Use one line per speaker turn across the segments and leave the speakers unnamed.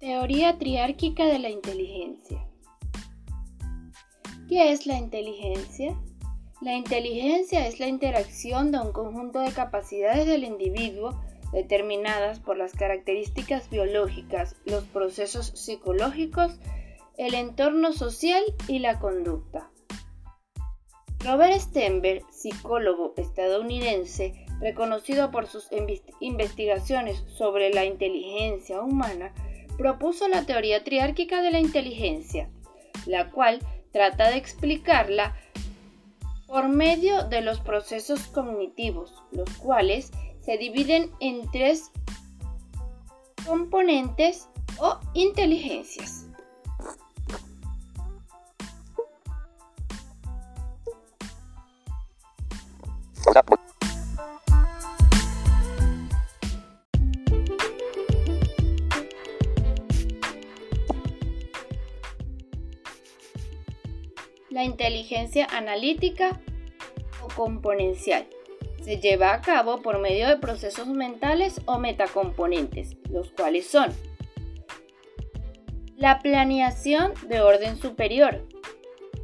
Teoría triárquica de la inteligencia. ¿Qué es la inteligencia? La inteligencia es la interacción de un conjunto de capacidades del individuo determinadas por las características biológicas, los procesos psicológicos, el entorno social y la conducta. Robert Stenberg, psicólogo estadounidense, reconocido por sus investigaciones sobre la inteligencia humana, propuso la teoría triárquica de la inteligencia, la cual trata de explicarla por medio de los procesos cognitivos, los cuales se dividen en tres componentes o inteligencias. La inteligencia analítica o componencial se lleva a cabo por medio de procesos mentales o metacomponentes, los cuales son la planeación de orden superior,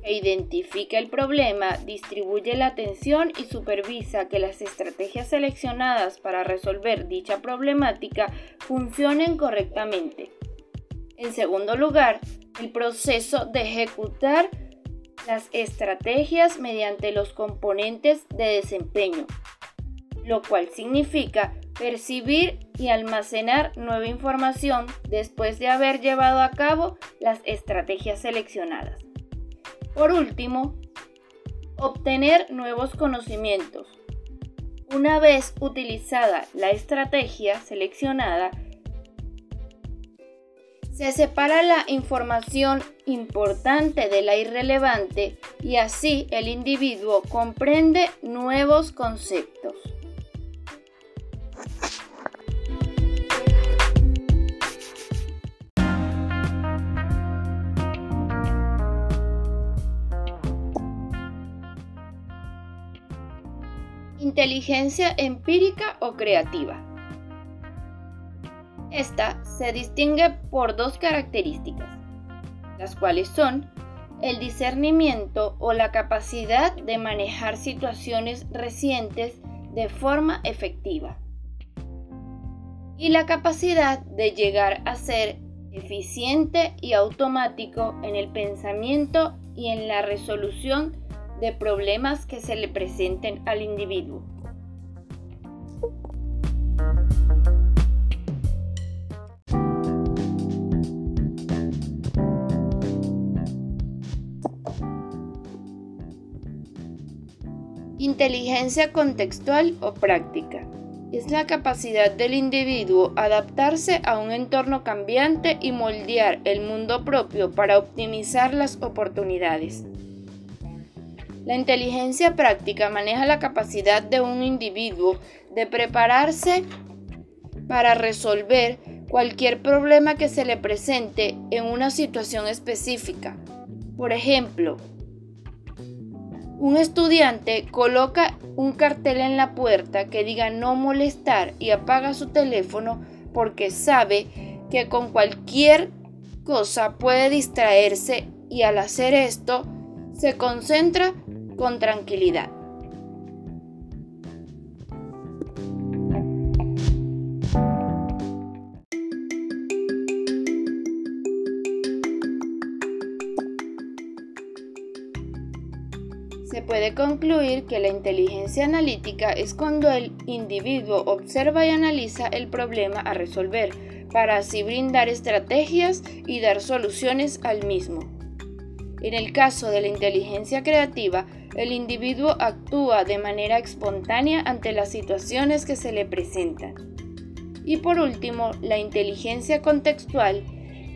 que identifica el problema, distribuye la atención y supervisa que las estrategias seleccionadas para resolver dicha problemática funcionen correctamente. En segundo lugar, el proceso de ejecutar las estrategias mediante los componentes de desempeño, lo cual significa percibir y almacenar nueva información después de haber llevado a cabo las estrategias seleccionadas. Por último, obtener nuevos conocimientos. Una vez utilizada la estrategia seleccionada, se separa la información importante de la irrelevante y así el individuo comprende nuevos conceptos. Inteligencia empírica o creativa. Esta se distingue por dos características, las cuales son el discernimiento o la capacidad de manejar situaciones recientes de forma efectiva y la capacidad de llegar a ser eficiente y automático en el pensamiento y en la resolución de problemas que se le presenten al individuo. Inteligencia contextual o práctica. Es la capacidad del individuo adaptarse a un entorno cambiante y moldear el mundo propio para optimizar las oportunidades. La inteligencia práctica maneja la capacidad de un individuo de prepararse para resolver cualquier problema que se le presente en una situación específica. Por ejemplo, un estudiante coloca un cartel en la puerta que diga no molestar y apaga su teléfono porque sabe que con cualquier cosa puede distraerse y al hacer esto se concentra con tranquilidad. Se puede concluir que la inteligencia analítica es cuando el individuo observa y analiza el problema a resolver, para así brindar estrategias y dar soluciones al mismo. En el caso de la inteligencia creativa, el individuo actúa de manera espontánea ante las situaciones que se le presentan. Y por último, la inteligencia contextual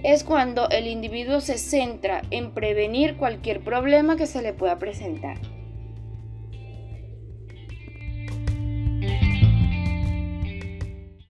es cuando el individuo se centra en prevenir cualquier problema que se le pueda presentar.